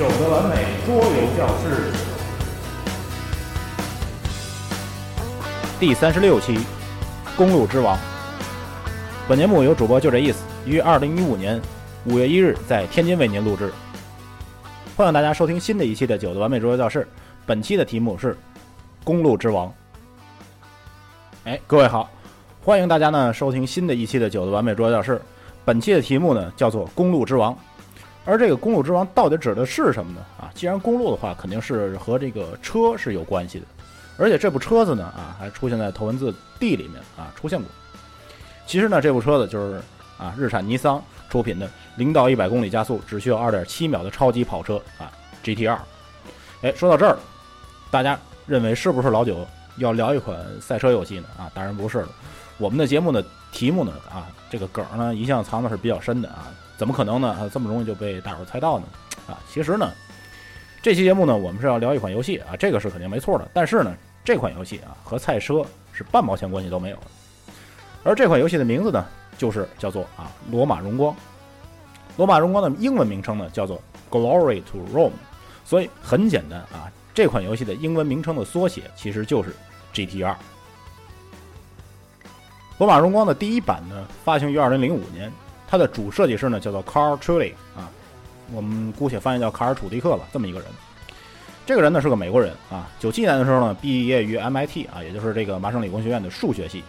九的完美桌游教室第三十六期《公路之王》。本节目由主播就这意思于二零一五年五月一日在天津为您录制。欢迎大家收听新的一期的九的完美桌游教室。本期的题目是《公路之王》。哎，各位好，欢迎大家呢收听新的一期的九的完美桌游教室。本期的题目呢叫做《公路之王》。而这个公路之王到底指的是什么呢？啊，既然公路的话，肯定是和这个车是有关系的，而且这部车子呢，啊，还出现在头文字 D 里面啊，出现过。其实呢，这部车子就是啊，日产尼桑出品的零到一百公里加速只需要二点七秒的超级跑车啊，GT-R。哎，说到这儿，大家认为是不是老九要聊一款赛车游戏呢？啊，当然不是了。我们的节目的题目呢，啊，这个梗呢，一向藏的是比较深的啊。怎么可能呢？啊这么容易就被大伙猜到呢？啊，其实呢，这期节目呢，我们是要聊一款游戏啊，这个是肯定没错的。但是呢，这款游戏啊，和赛车是半毛钱关系都没有的。而这款游戏的名字呢，就是叫做啊，《罗马荣光》。罗马荣光的英文名称呢，叫做 Glory to Rome。所以很简单啊，这款游戏的英文名称的缩写其实就是 GT-R。罗马荣光的第一版呢，发行于二零零五年。它的主设计师呢叫做 Carl Trulli 啊，我们姑且翻译叫卡尔·楚迪克吧，这么一个人。这个人呢是个美国人啊，九七年的时候呢毕业于 MIT 啊，也就是这个麻省理工学院的数学系。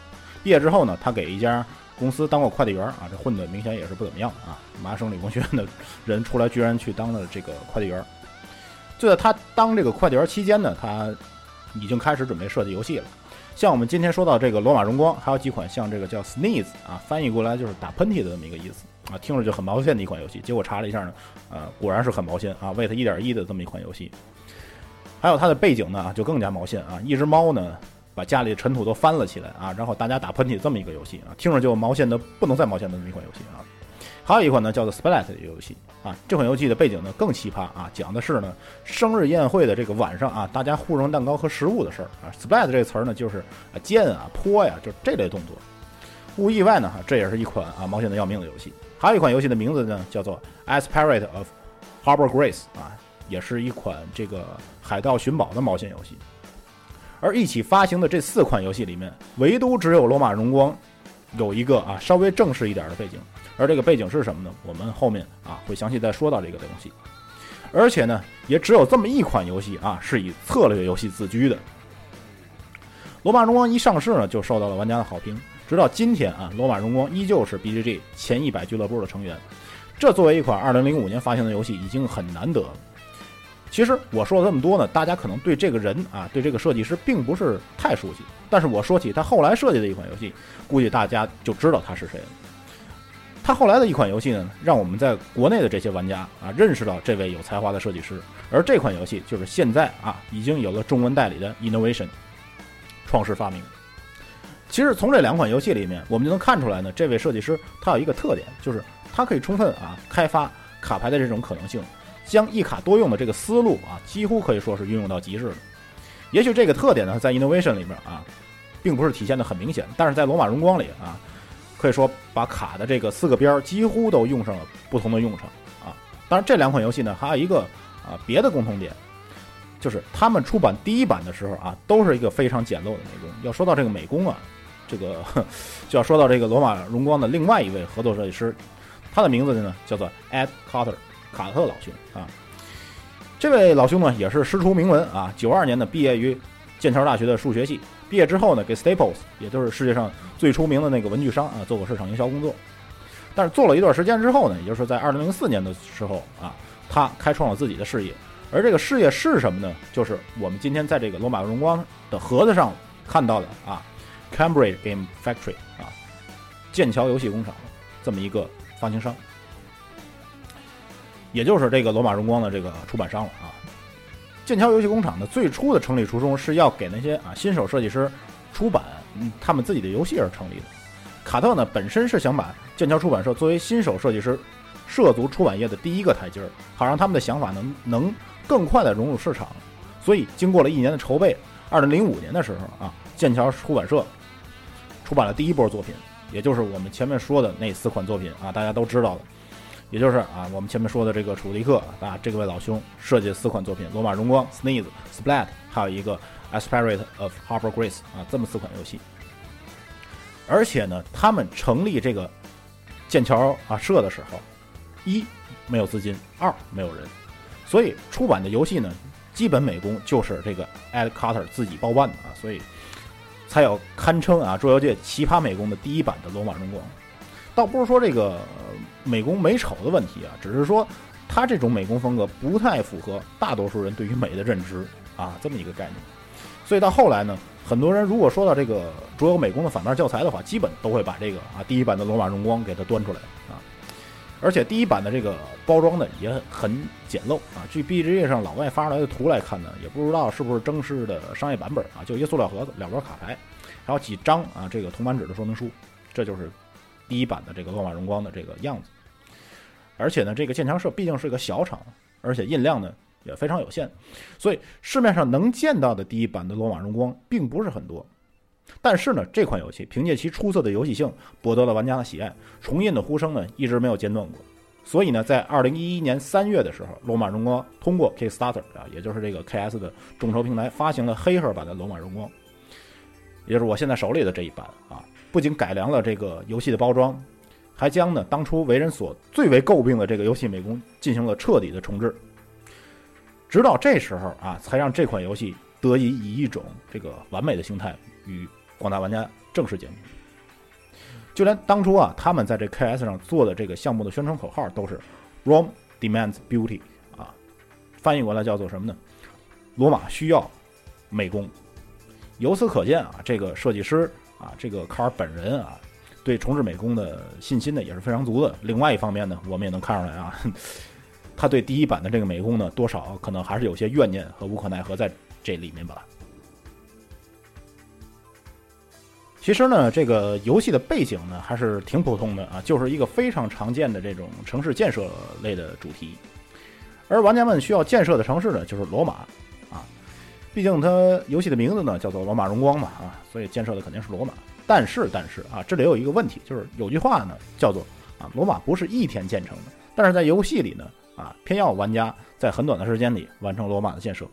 毕业之后呢，他给一家公司当过快递员啊，这混的明显也是不怎么样啊。麻省理工学院的人出来居然去当了这个快递员。就在他当这个快递员期间呢，他已经开始准备设计游戏了。像我们今天说到这个罗马荣光，还有几款像这个叫 Sneeze 啊，翻译过来就是打喷嚏的这么一个意思啊，听着就很毛线的一款游戏。结果查了一下呢，呃，果然是很毛线啊，Weight 一点一的这么一款游戏。还有它的背景呢，就更加毛线啊，一只猫呢把家里的尘土都翻了起来啊，然后大家打喷嚏这么一个游戏啊，听着就毛线的不能再毛线的这么一款游戏啊。还有一款呢，叫做 Splat 的游戏啊。这款游戏的背景呢更奇葩啊，讲的是呢生日宴会的这个晚上啊，大家互扔蛋糕和食物的事儿啊。Splat 这个词儿呢就是啊溅啊泼呀，就这类动作。无意外呢哈，这也是一款啊毛线的要命的游戏。还有一款游戏的名字呢叫做 Aspirate of Harbor Grace 啊，也是一款这个海盗寻宝的毛线游戏。而一起发行的这四款游戏里面，唯独只有罗马荣光有一个啊稍微正式一点的背景。而这个背景是什么呢？我们后面啊会详细再说到这个东西。而且呢，也只有这么一款游戏啊是以策略游戏自居的。罗马荣光一上市呢，就受到了玩家的好评。直到今天啊，罗马荣光依旧是 BGG 前一百俱乐部的成员。这作为一款2005年发行的游戏，已经很难得了。其实我说了这么多呢，大家可能对这个人啊，对这个设计师并不是太熟悉。但是我说起他后来设计的一款游戏，估计大家就知道他是谁了。他后来的一款游戏呢，让我们在国内的这些玩家啊认识到这位有才华的设计师，而这款游戏就是现在啊已经有了中文代理的 Innovation 创世发明。其实从这两款游戏里面，我们就能看出来呢，这位设计师他有一个特点，就是他可以充分啊开发卡牌的这种可能性，将一卡多用的这个思路啊几乎可以说是运用到极致了。也许这个特点呢，在 Innovation 里面啊，并不是体现的很明显，但是在罗马荣光里啊。可以说把卡的这个四个边儿几乎都用上了不同的用场啊！当然，这两款游戏呢还有一个啊别的共同点，就是他们出版第一版的时候啊都是一个非常简陋的美工。要说到这个美工啊，这个 就要说到这个罗马荣光的另外一位合作设计师，他的名字呢叫做 Ed Carter 卡特老兄啊。这位老兄呢也是师出名门啊，九二年的毕业于剑桥大学的数学系。毕业之后呢，给 Staples，也就是世界上最出名的那个文具商啊，做过市场营销工作。但是做了一段时间之后呢，也就是在二零零四年的时候啊，他开创了自己的事业。而这个事业是什么呢？就是我们今天在这个罗马荣光的盒子上看到的啊，Cambridge Game Factory 啊，剑桥游戏工厂这么一个发行商，也就是这个罗马荣光的这个出版商了啊。剑桥游戏工厂的最初的成立初衷是要给那些啊新手设计师出版他们自己的游戏而成立的。卡特呢本身是想把剑桥出版社作为新手设计师涉足出版业的第一个台阶儿，好让他们的想法能能更快的融入市场。所以经过了一年的筹备，二零零五年的时候啊，剑桥出版社出版了第一波作品，也就是我们前面说的那四款作品啊，大家都知道的，也就是啊，我们前面说的这个楚迪克啊，这位老兄设计的四款作品：罗马荣光、Sneeze、Splat，还有一个 Aspirate of Harbor Grace 啊，这么四款游戏。而且呢，他们成立这个剑桥啊社的时候，一没有资金，二没有人，所以出版的游戏呢，基本美工就是这个 Ed Carter 自己包办的啊，所以才有堪称啊桌游界奇葩美工的第一版的罗马荣光。倒不是说这个美工美丑的问题啊，只是说他这种美工风格不太符合大多数人对于美的认知啊，这么一个概念。所以到后来呢，很多人如果说到这个卓游美工的反面教材的话，基本都会把这个啊第一版的罗马荣光给它端出来啊。而且第一版的这个包装呢也很简陋啊，据 BGA 上老外发出来的图来看呢，也不知道是不是正式的商业版本啊，就一个塑料盒子，两摞卡牌，还有几张啊这个铜版纸的说明书，这就是。第一版的这个罗马荣光的这个样子，而且呢，这个剑桥社毕竟是一个小厂，而且印量呢也非常有限，所以市面上能见到的第一版的罗马荣光并不是很多。但是呢，这款游戏凭借其出色的游戏性博得了玩家的喜爱，重印的呼声呢一直没有间断过。所以呢，在二零一一年三月的时候，罗马荣光通过 Kickstarter 啊，也就是这个 KS 的众筹平台发行了黑盒版的罗马荣光，也就是我现在手里的这一版啊。不仅改良了这个游戏的包装，还将呢当初为人所最为诟病的这个游戏美工进行了彻底的重置。直到这时候啊，才让这款游戏得以以一种这个完美的形态与广大玩家正式见面。就连当初啊，他们在这 KS 上做的这个项目的宣传口号都是 “Rome demands beauty”，啊，翻译过来叫做什么呢？罗马需要美工。由此可见啊，这个设计师。啊，这个卡尔本人啊，对重置美工的信心呢也是非常足的。另外一方面呢，我们也能看出来啊，他对第一版的这个美工呢，多少可能还是有些怨念和无可奈何在这里面吧。其实呢，这个游戏的背景呢还是挺普通的啊，就是一个非常常见的这种城市建设类的主题。而玩家们需要建设的城市呢，就是罗马。毕竟它游戏的名字呢叫做罗马荣光嘛啊，所以建设的肯定是罗马。但是但是啊，这里有一个问题，就是有句话呢叫做啊，罗马不是一天建成的。但是在游戏里呢啊，偏要玩家在很短的时间里完成罗马的建设，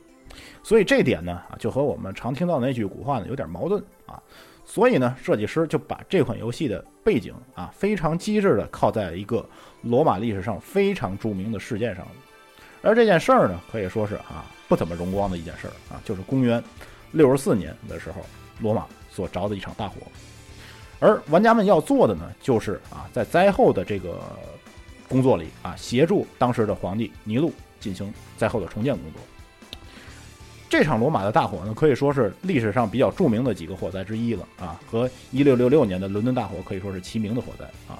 所以这点呢啊，就和我们常听到的那句古话呢有点矛盾啊。所以呢，设计师就把这款游戏的背景啊非常机智的靠在一个罗马历史上非常著名的事件上。而这件事儿呢，可以说是啊不怎么荣光的一件事儿啊，就是公元六十四年的时候，罗马所着的一场大火。而玩家们要做的呢，就是啊在灾后的这个工作里啊，协助当时的皇帝尼禄进行灾后的重建工作。这场罗马的大火呢，可以说是历史上比较著名的几个火灾之一了啊，和一六六六年的伦敦大火可以说是齐名的火灾啊。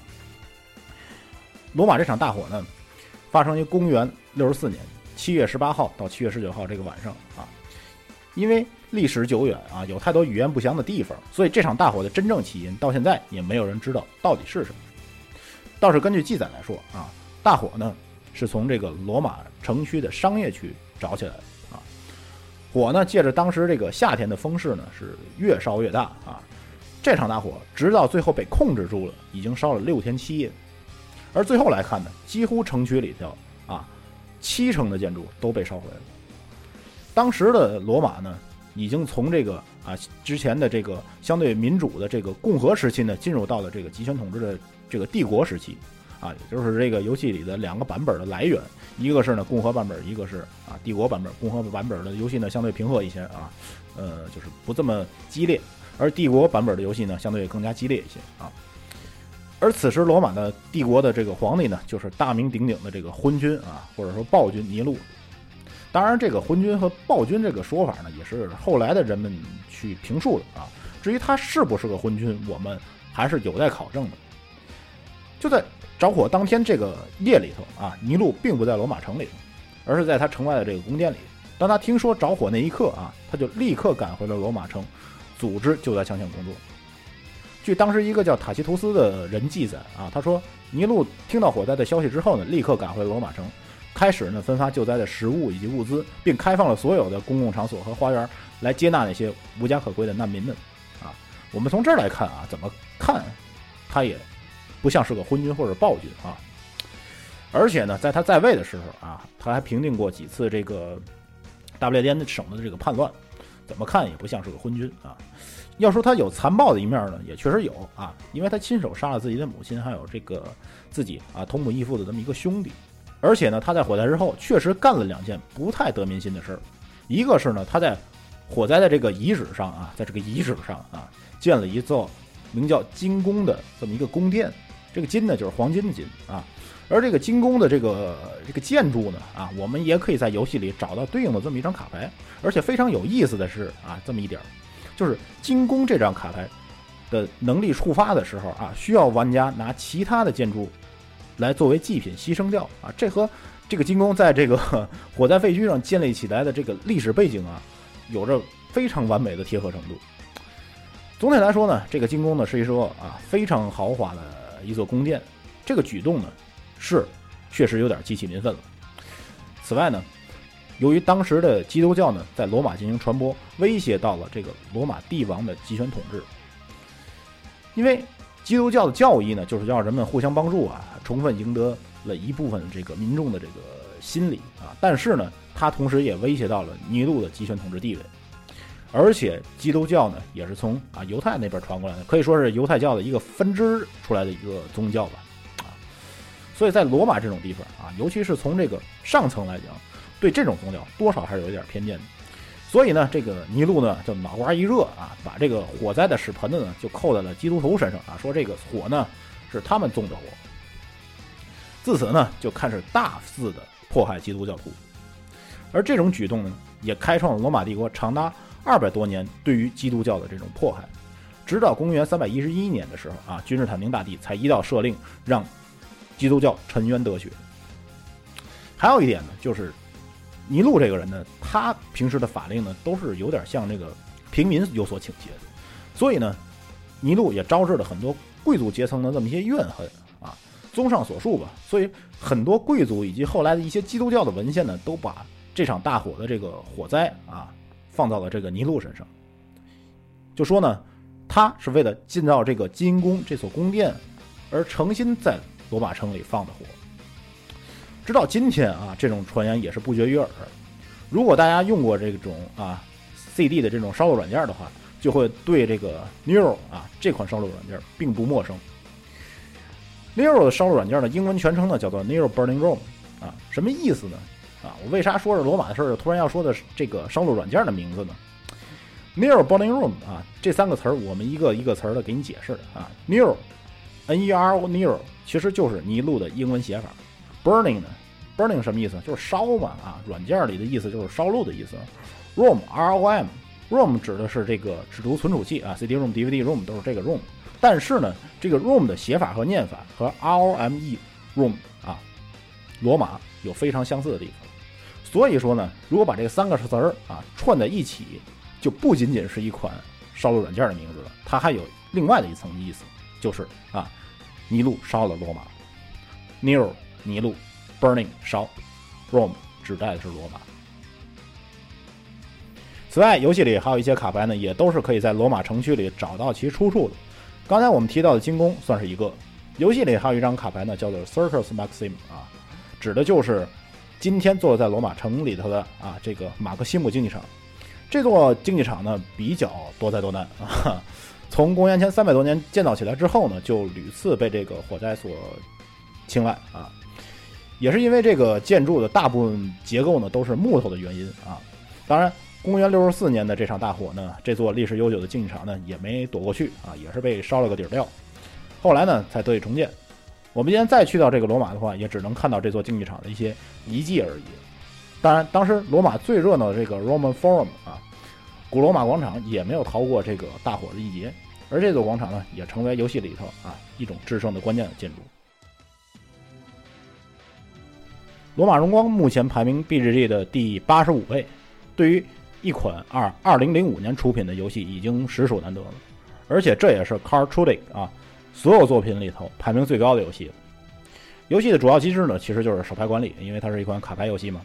罗马这场大火呢。发生于公元六十四年七月十八号到七月十九号这个晚上啊，因为历史久远啊，有太多语言不详的地方，所以这场大火的真正起因到现在也没有人知道到底是什么。倒是根据记载来说啊，大火呢是从这个罗马城区的商业区着起来的啊，火呢借着当时这个夏天的风势呢是越烧越大啊，这场大火直到最后被控制住了，已经烧了六天七夜。而最后来看呢，几乎城区里头，七成的建筑都被烧毁了。当时的罗马呢，已经从这个啊之前的这个相对民主的这个共和时期呢，进入到了这个集权统治的这个帝国时期，啊，也就是这个游戏里的两个版本的来源，一个是呢共和版本，一个是啊帝国版本。共和版本的游戏呢相对平和一些啊，呃，就是不这么激烈，而帝国版本的游戏呢相对更加激烈一些啊。而此时，罗马的帝国的这个皇帝呢，就是大名鼎鼎的这个昏君啊，或者说暴君尼禄。当然，这个昏君和暴君这个说法呢，也是后来的人们去评述的啊。至于他是不是个昏君，我们还是有待考证的。就在着火当天这个夜里头啊，尼禄并不在罗马城里，而是在他城外的这个宫殿里。当他听说着火那一刻啊，他就立刻赶回了罗马城，组织救灾抢险工作。据当时一个叫塔西图斯的人记载啊，他说尼禄听到火灾的消息之后呢，立刻赶回罗马城，开始呢分发救灾的食物以及物资，并开放了所有的公共场所和花园来接纳那些无家可归的难民们。啊，我们从这儿来看啊，怎么看他也不像是个昏君或者暴君啊。而且呢，在他在位的时候啊，他还平定过几次这个大不列颠省的这个叛乱，怎么看也不像是个昏君啊。要说他有残暴的一面呢，也确实有啊，因为他亲手杀了自己的母亲，还有这个自己啊同母异父的这么一个兄弟。而且呢，他在火灾之后确实干了两件不太得民心的事儿，一个是呢，他在火灾的这个遗址上啊，在这个遗址上啊，建了一座名叫金宫的这么一个宫殿。这个金呢，就是黄金的金啊。而这个金宫的这个这个建筑呢，啊，我们也可以在游戏里找到对应的这么一张卡牌。而且非常有意思的是啊，这么一点儿，就是金宫这张卡牌的能力触发的时候啊，需要玩家拿其他的建筑来作为祭品牺牲掉啊。这和这个金宫在这个 火灾废墟上建立起来的这个历史背景啊，有着非常完美的贴合程度。总体来说呢，这个金宫呢是一座啊非常豪华的一座宫殿。这个举动呢。是，确实有点激起民愤了。此外呢，由于当时的基督教呢在罗马进行传播，威胁到了这个罗马帝王的集权统治。因为基督教的教义呢，就是要人们互相帮助啊，充分赢得了一部分这个民众的这个心理啊。但是呢，它同时也威胁到了尼禄的集权统治地位。而且基督教呢，也是从啊犹太那边传过来的，可以说是犹太教的一个分支出来的一个宗教吧。啊所以在罗马这种地方啊，尤其是从这个上层来讲，对这种宗教多少还是有一点偏见的。所以呢，这个尼禄呢就脑瓜一热啊，把这个火灾的屎盆子呢就扣在了基督徒身上啊，说这个火呢是他们纵的火。自此呢，就开始大肆的迫害基督教徒。而这种举动呢，也开创了罗马帝国长达二百多年对于基督教的这种迫害。直到公元三百一十一年的时候啊，君士坦丁大帝才一道赦令让。基督教沉冤得雪。还有一点呢，就是尼禄这个人呢，他平时的法令呢，都是有点向这个平民有所倾斜的，所以呢，尼禄也招致了很多贵族阶层的这么一些怨恨啊。综上所述吧，所以很多贵族以及后来的一些基督教的文献呢，都把这场大火的这个火灾啊，放到了这个尼禄身上，就说呢，他是为了建造这个金宫这所宫殿而诚心在。罗马城里放的火，直到今天啊，这种传言也是不绝于耳。如果大家用过这种啊 CD 的这种烧录软件的话，就会对这个 Nero 啊这款烧录软件并不陌生。Nero 的烧录软件的英文全称呢叫做 Nero Burning Room 啊，什么意思呢？啊，我为啥说着罗马的事儿，突然要说的这个烧录软件的名字呢？Nero Burning Room 啊，这三个词儿我们一个一个词儿的给你解释啊。Nero N E R O Nero 其实就是尼禄的英文写法，burning 呢？burning 什么意思？就是烧嘛啊！软件里的意思就是烧录的意思。rom R O M rom 指的是这个指读存储器啊，CD rom DVD rom 都是这个 rom。但是呢，这个 rom 的写法和念法和 R O M E rom 啊，罗马有非常相似的地方。所以说呢，如果把这三个词儿啊串在一起，就不仅仅是一款烧录软件的名字了，它还有另外的一层意思，就是啊。尼禄烧了罗马，Nero 尼禄，Burning 烧，Rome 指代的是罗马。此外，游戏里还有一些卡牌呢，也都是可以在罗马城区里找到其出处的。刚才我们提到的金宫算是一个。游戏里还有一张卡牌呢，叫做 Circus Maxim 啊，指的就是今天坐在罗马城里头的啊这个马克西姆竞技场。这座竞技场呢比较多灾多难啊。从公元前三百多年建造起来之后呢，就屡次被这个火灾所侵害啊，也是因为这个建筑的大部分结构呢都是木头的原因啊。当然，公元六十四年的这场大火呢，这座历史悠久的竞技场呢也没躲过去啊，也是被烧了个底儿掉。后来呢才得以重建。我们今天再去到这个罗马的话，也只能看到这座竞技场的一些遗迹而已。当然，当时罗马最热闹的这个 Roman Forum 啊。古罗马广场也没有逃过这个大火的一劫，而这座广场呢，也成为游戏里头啊一种制胜的关键的建筑。罗马荣光目前排名 BGG 的第八十五位，对于一款二二零零五年出品的游戏已经实属难得了，而且这也是 c a r t r u d i c 啊所有作品里头排名最高的游戏。游戏的主要机制呢，其实就是手牌管理，因为它是一款卡牌游戏嘛。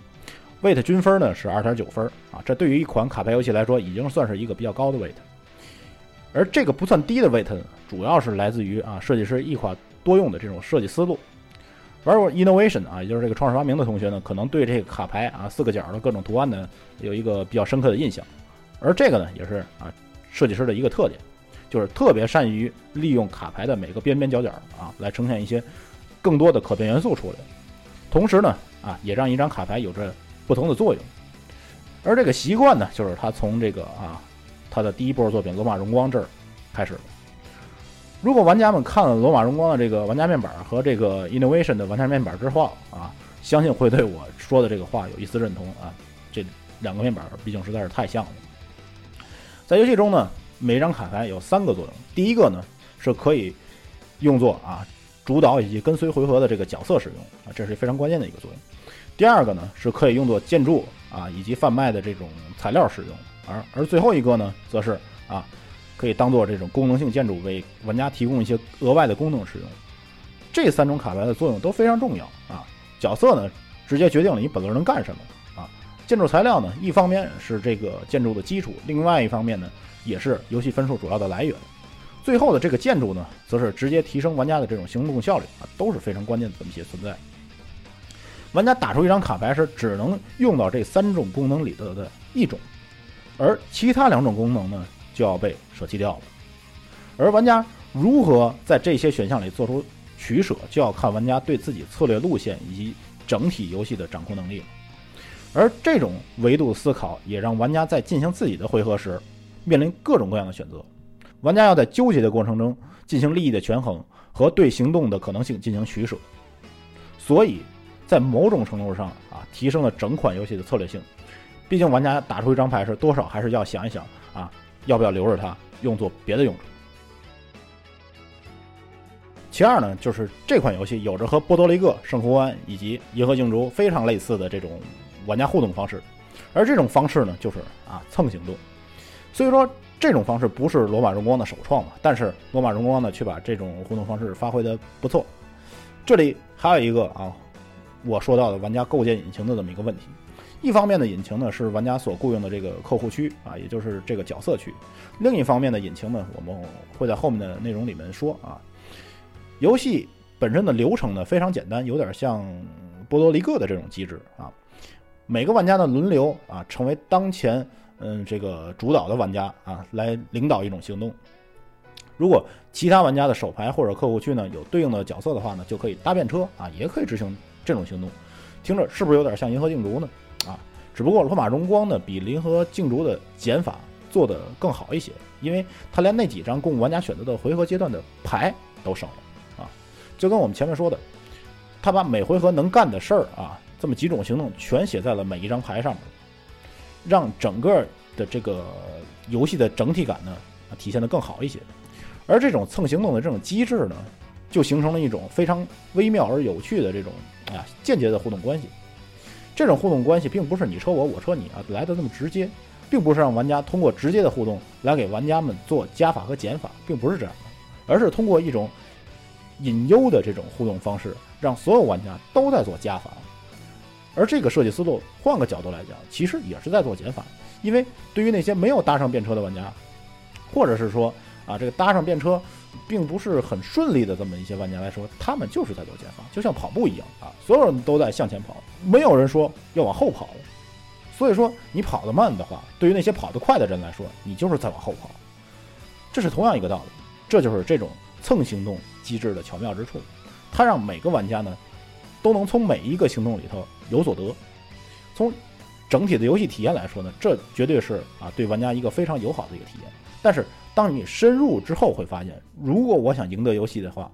weight 均分呢是二点九分啊，这对于一款卡牌游戏来说已经算是一个比较高的 weight。而这个不算低的 weight，主要是来自于啊设计师一款多用的这种设计思路。玩过 Innovation 啊，也就是这个创始发明的同学呢，可能对这个卡牌啊四个角的各种图案呢有一个比较深刻的印象。而这个呢，也是啊设计师的一个特点，就是特别善于利用卡牌的每个边边角角啊，来呈现一些更多的可变元素出来。同时呢，啊也让一张卡牌有着不同的作用。而这个习惯呢，就是他从这个啊他的第一波作品《罗马荣光》这儿开始。如果玩家们看了《罗马荣光》的这个玩家面板和这个 Innovation 的玩家面板之后啊，相信会对我说的这个话有一丝认同啊。这两个面板毕竟实在是太像了。在游戏中呢，每张卡牌有三个作用。第一个呢，是可以用作啊主导以及跟随回合的这个角色使用啊，这是非常关键的一个作用。第二个呢，是可以用作建筑啊以及贩卖的这种材料使用。而而最后一个呢，则是啊可以当做这种功能性建筑，为玩家提供一些额外的功能使用。这三种卡牌的作用都非常重要啊。角色呢，直接决定了你本轮能干什么啊。建筑材料呢，一方面是这个建筑的基础，另外一方面呢，也是游戏分数主要的来源。最后的这个建筑呢，则是直接提升玩家的这种行动效率啊，都是非常关键的这么一些存在。玩家打出一张卡牌时，只能用到这三种功能里头的一种，而其他两种功能呢，就要被舍弃掉了。而玩家如何在这些选项里做出取舍，就要看玩家对自己策略路线以及整体游戏的掌控能力了。而这种维度思考也让玩家在进行自己的回合时，面临各种各样的选择。玩家要在纠结的过程中进行利益的权衡和对行动的可能性进行取舍。所以，在某种程度上啊，提升了整款游戏的策略性。毕竟，玩家打出一张牌时，多少还是要想一想啊，要不要留着它用作别的用处。其二呢，就是这款游戏有着和波多黎各、圣胡安以及银河竞逐非常类似的这种。玩家互动方式，而这种方式呢，就是啊蹭行动。所以说，这种方式不是罗马荣光的首创嘛，但是罗马荣光呢，却把这种互动方式发挥的不错。这里还有一个啊，我说到的玩家构建引擎的这么一个问题。一方面的引擎呢，是玩家所雇佣的这个客户区啊，也就是这个角色区；另一方面的引擎呢，我们会在后面的内容里面说啊。游戏本身的流程呢，非常简单，有点像波多黎各的这种机制啊。每个玩家的轮流啊，成为当前嗯这个主导的玩家啊，来领导一种行动。如果其他玩家的手牌或者客户区呢有对应的角色的话呢，就可以搭便车啊，也可以执行这种行动。听着是不是有点像银河竞逐呢？啊，只不过罗马荣光呢比银河竞逐的减法做得更好一些，因为它连那几张供玩家选择的回合阶段的牌都省了啊。就跟我们前面说的，他把每回合能干的事儿啊。这么几种行动全写在了每一张牌上面，让整个的这个游戏的整体感呢体现的更好一些。而这种蹭行动的这种机制呢，就形成了一种非常微妙而有趣的这种啊间接的互动关系。这种互动关系并不是你车我我车你啊来的那么直接，并不是让玩家通过直接的互动来给玩家们做加法和减法，并不是这样的，而是通过一种隐忧的这种互动方式，让所有玩家都在做加法。而这个设计思路，换个角度来讲，其实也是在做减法。因为对于那些没有搭上便车的玩家，或者是说啊，这个搭上便车并不是很顺利的这么一些玩家来说，他们就是在做减法，就像跑步一样啊，所有人都在向前跑，没有人说要往后跑。所以说，你跑得慢的话，对于那些跑得快的人来说，你就是在往后跑。这是同样一个道理，这就是这种蹭行动机制的巧妙之处，它让每个玩家呢。都能从每一个行动里头有所得。从整体的游戏体验来说呢，这绝对是啊对玩家一个非常友好的一个体验。但是当你深入之后，会发现，如果我想赢得游戏的话，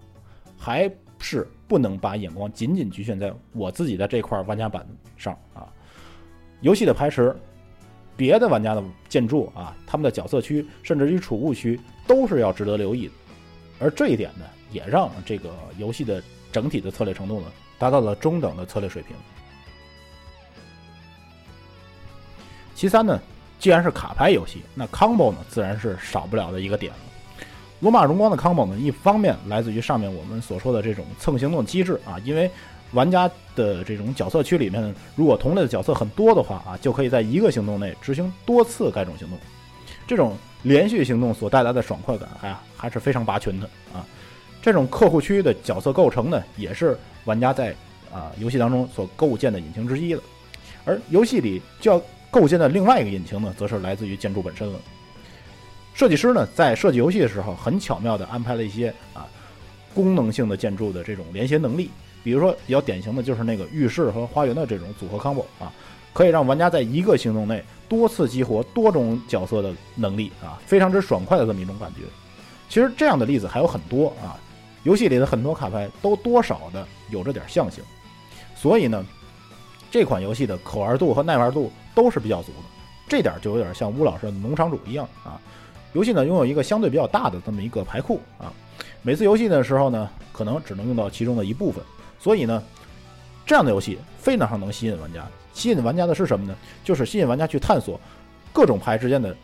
还是不能把眼光仅仅局限在我自己的这块玩家板上啊。游戏的排池，别的玩家的建筑啊，他们的角色区，甚至于储物区，都是要值得留意的。而这一点呢，也让这个游戏的整体的策略程度呢。达到了中等的策略水平。其三呢，既然是卡牌游戏，那 combo 呢自然是少不了的一个点了。罗马荣光的 combo 呢，一方面来自于上面我们所说的这种蹭行动机制啊，因为玩家的这种角色区里面，如果同类的角色很多的话啊，就可以在一个行动内执行多次该种行动。这种连续行动所带来的爽快感，哎呀，还是非常拔群的啊。这种客户区的角色构成呢，也是玩家在啊游戏当中所构建的引擎之一了。而游戏里就要构建的另外一个引擎呢，则是来自于建筑本身了。设计师呢，在设计游戏的时候，很巧妙地安排了一些啊功能性的建筑的这种连接能力。比如说，比较典型的就是那个浴室和花园的这种组合 combo 啊，可以让玩家在一个行动内多次激活多种角色的能力啊，非常之爽快的这么一种感觉。其实这样的例子还有很多啊，游戏里的很多卡牌都多少的有着点象性，所以呢，这款游戏的可玩度和耐玩度都是比较足的。这点就有点像乌老师的农场主一样啊。游戏呢拥有一个相对比较大的这么一个牌库啊，每次游戏的时候呢，可能只能用到其中的一部分。所以呢，这样的游戏非常能吸引玩家。吸引玩家的是什么呢？就是吸引玩家去探索各种牌之间的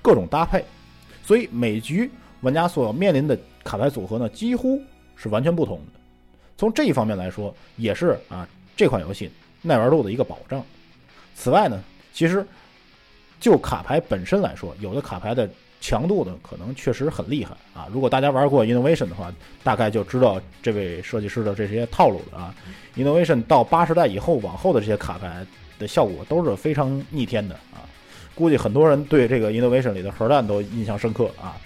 各种搭配。所以每局玩家所面临的卡牌组合呢，几乎是完全不同的。从这一方面来说，也是啊这款游戏耐玩度的一个保障。此外呢，其实就卡牌本身来说，有的卡牌的。强度呢，可能确实很厉害啊！如果大家玩过 Innovation 的话，大概就知道这位设计师的这些套路了啊。Innovation 到八十代以后往后的这些卡牌的效果都是非常逆天的啊！估计很多人对这个 Innovation 里的核弹都印象深刻啊。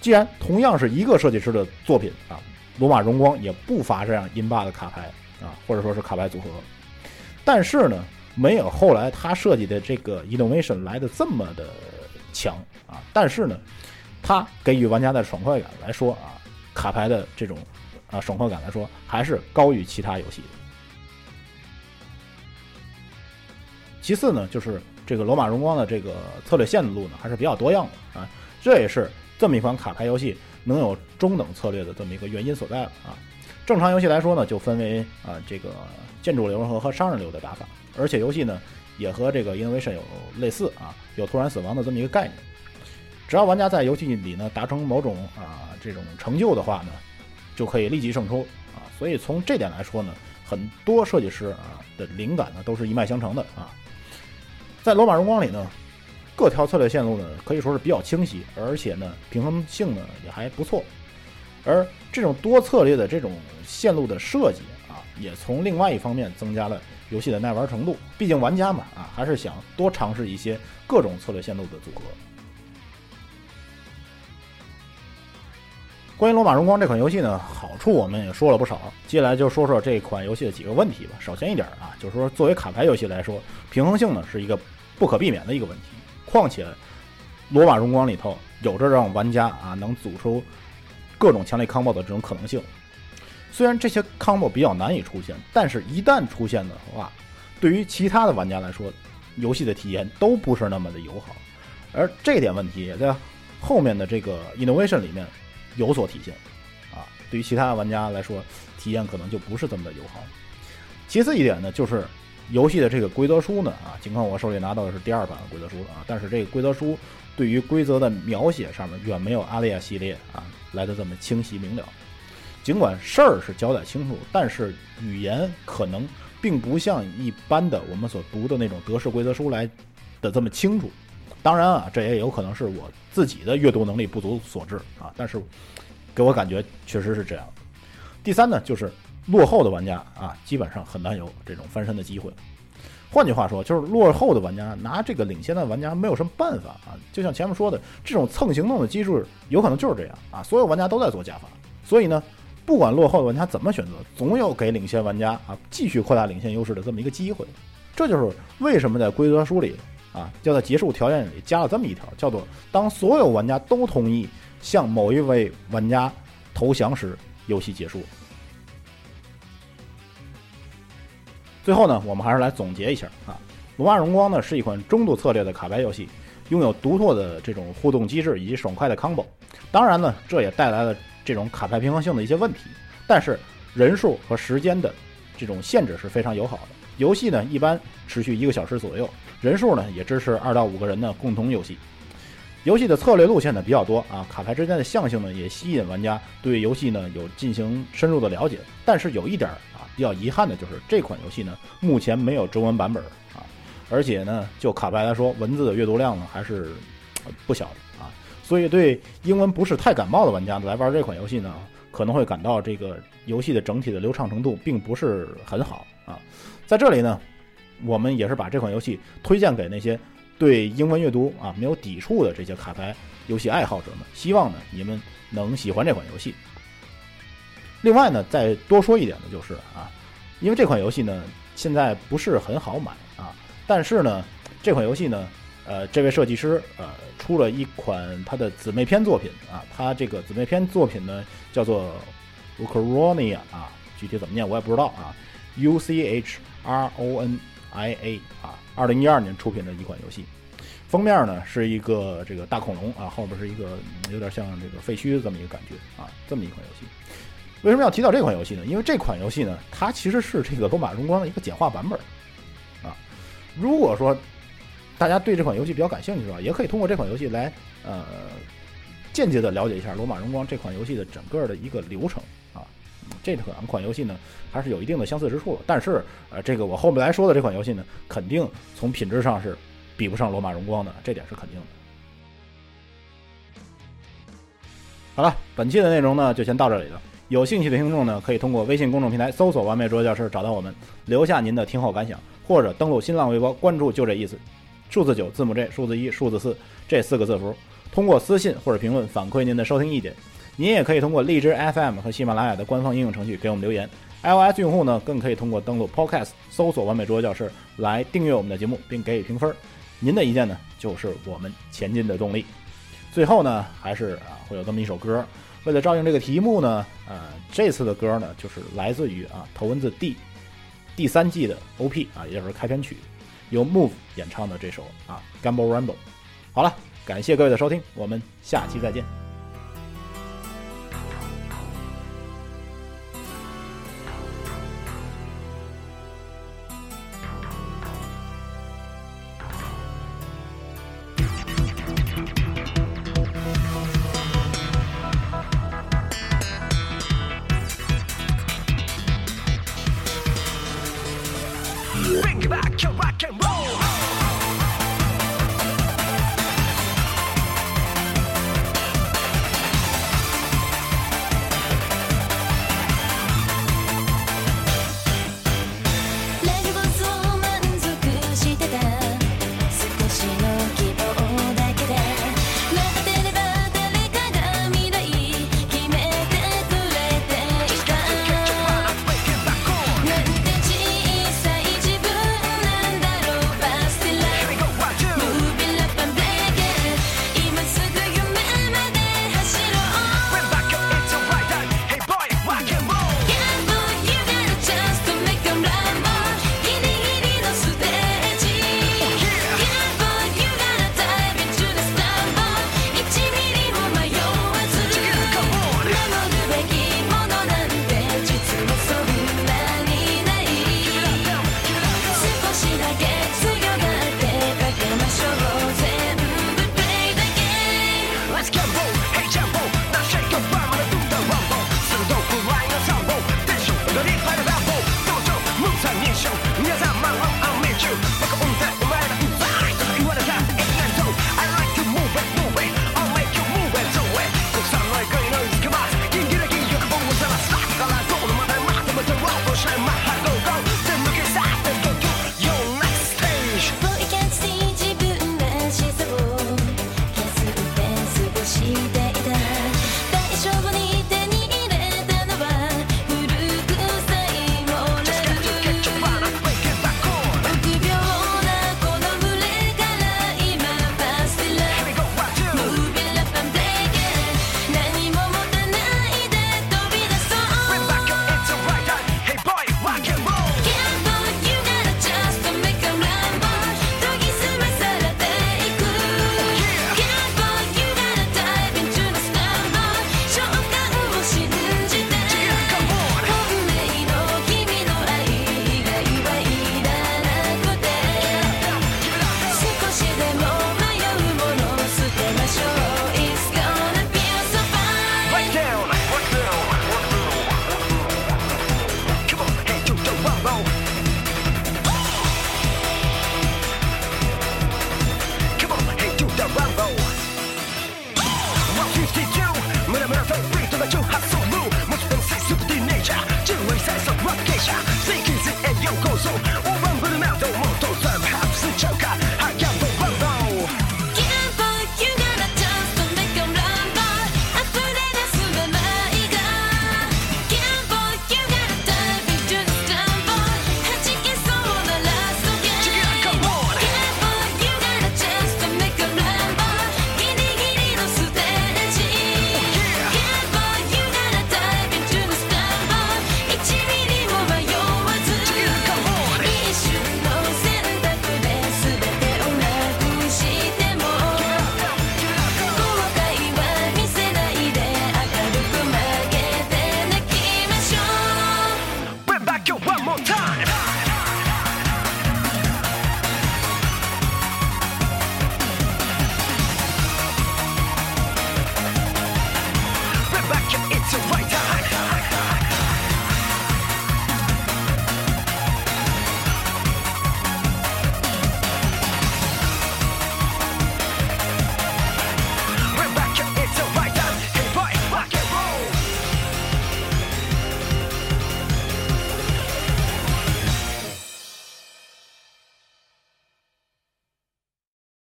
既然同样是一个设计师的作品啊，罗马荣光也不乏这样阴霸的卡牌啊，或者说是卡牌组合，但是呢，没有后来他设计的这个 Innovation 来的这么的。强啊，但是呢，它给予玩家的爽快感来说啊，卡牌的这种啊爽快感来说，还是高于其他游戏的。其次呢，就是这个罗马荣光的这个策略线路呢，还是比较多样的啊，这也是这么一款卡牌游戏能有中等策略的这么一个原因所在了啊。正常游戏来说呢，就分为啊这个建筑流和和商人流的打法，而且游戏呢。也和这个 innovation 有类似啊，有突然死亡的这么一个概念。只要玩家在游戏里呢达成某种啊这种成就的话呢，就可以立即胜出啊。所以从这点来说呢，很多设计师啊的灵感呢都是一脉相承的啊。在罗马荣光里呢，各条策略线路呢可以说是比较清晰，而且呢平衡性呢也还不错。而这种多策略的这种线路的设计啊，也从另外一方面增加了。游戏的耐玩程度，毕竟玩家嘛，啊，还是想多尝试一些各种策略线路的组合。关于《罗马荣光》这款游戏呢，好处我们也说了不少，接下来就说说这款游戏的几个问题吧。首先一点啊，就是说作为卡牌游戏来说，平衡性呢是一个不可避免的一个问题。况且，《罗马荣光》里头有着让玩家啊能组出各种强力 combo 的这种可能性。虽然这些 combo 比较难以出现，但是一旦出现的话，对于其他的玩家来说，游戏的体验都不是那么的友好。而这点问题也在后面的这个 innovation 里面有所体现。啊，对于其他玩家来说，体验可能就不是这么的友好。其次一点呢，就是游戏的这个规则书呢，啊，尽管我手里拿到的是第二版的规则书啊，但是这个规则书对于规则的描写上面远没有阿利亚系列啊来的这么清晰明了。尽管事儿是交代清楚，但是语言可能并不像一般的我们所读的那种德式规则书来的这么清楚。当然啊，这也有可能是我自己的阅读能力不足所致啊。但是给我感觉确实是这样。第三呢，就是落后的玩家啊，基本上很难有这种翻身的机会。换句话说，就是落后的玩家拿这个领先的玩家没有什么办法啊。就像前面说的，这种蹭行动的机制有可能就是这样啊。所有玩家都在做加法，所以呢。不管落后的玩家怎么选择，总有给领先玩家啊继续扩大领先优势的这么一个机会。这就是为什么在规则书里啊，要在结束条件里加了这么一条，叫做当所有玩家都同意向某一位玩家投降时，游戏结束。最后呢，我们还是来总结一下啊，《罗马荣光》呢是一款中度策略的卡牌游戏，拥有独特的这种互动机制以及爽快的 combo。当然呢，这也带来了。这种卡牌平衡性的一些问题，但是人数和时间的这种限制是非常友好的。游戏呢一般持续一个小时左右，人数呢也支持二到五个人的共同游戏。游戏的策略路线呢比较多啊，卡牌之间的象性呢也吸引玩家对游戏呢有进行深入的了解。但是有一点啊比较遗憾的就是这款游戏呢目前没有中文版本啊，而且呢就卡牌来说，文字的阅读量呢还是不小的啊。所以对英文不是太感冒的玩家来玩这款游戏呢，可能会感到这个游戏的整体的流畅程度并不是很好啊。在这里呢，我们也是把这款游戏推荐给那些对英文阅读啊没有抵触的这些卡牌游戏爱好者们，希望呢你们能喜欢这款游戏。另外呢，再多说一点的就是啊，因为这款游戏呢现在不是很好买啊，但是呢这款游戏呢，呃，这位设计师呃出了一款他的姊妹篇作品啊，他这个姊妹篇作品呢叫做 Ucronia 啊，具体怎么念我也不知道啊，U C H R O N I A 啊，二零一二年出品的一款游戏，封面呢是一个这个大恐龙啊，后边是一个有点像这个废墟这么一个感觉啊，这么一款游戏。为什么要提到这款游戏呢？因为这款游戏呢，它其实是这个罗马荣光的一个简化版本啊。如果说大家对这款游戏比较感兴趣的话，也可以通过这款游戏来呃间接的了解一下罗马荣光这款游戏的整个的一个流程。这两款游戏呢，还是有一定的相似之处。但是呃，这个我后面来说的这款游戏呢，肯定从品质上是比不上罗马荣光的，这点是肯定的。好了，本期的内容呢，就先到这里了。有兴趣的听众呢，可以通过微信公众平台搜索“完美桌教室”找到我们，留下您的听后感想，或者登录新浪微博关注“就这意思”，数字九字母 J 数字一数字四这四个字符，通过私信或者评论反馈您的收听意见。您也可以通过荔枝 FM 和喜马拉雅的官方应用程序给我们留言。iOS 用户呢，更可以通过登录 Podcast 搜索“完美桌教室”来订阅我们的节目，并给予评分。您的意见呢，就是我们前进的动力。最后呢，还是啊，会有这么一首歌。为了照应这个题目呢，呃，这次的歌呢就是来自于啊《头文字 D》第三季的 OP 啊，也就是开篇曲，由 Move 演唱的这首啊《Gamble Rumble》。好了，感谢各位的收听，我们下期再见。Get both.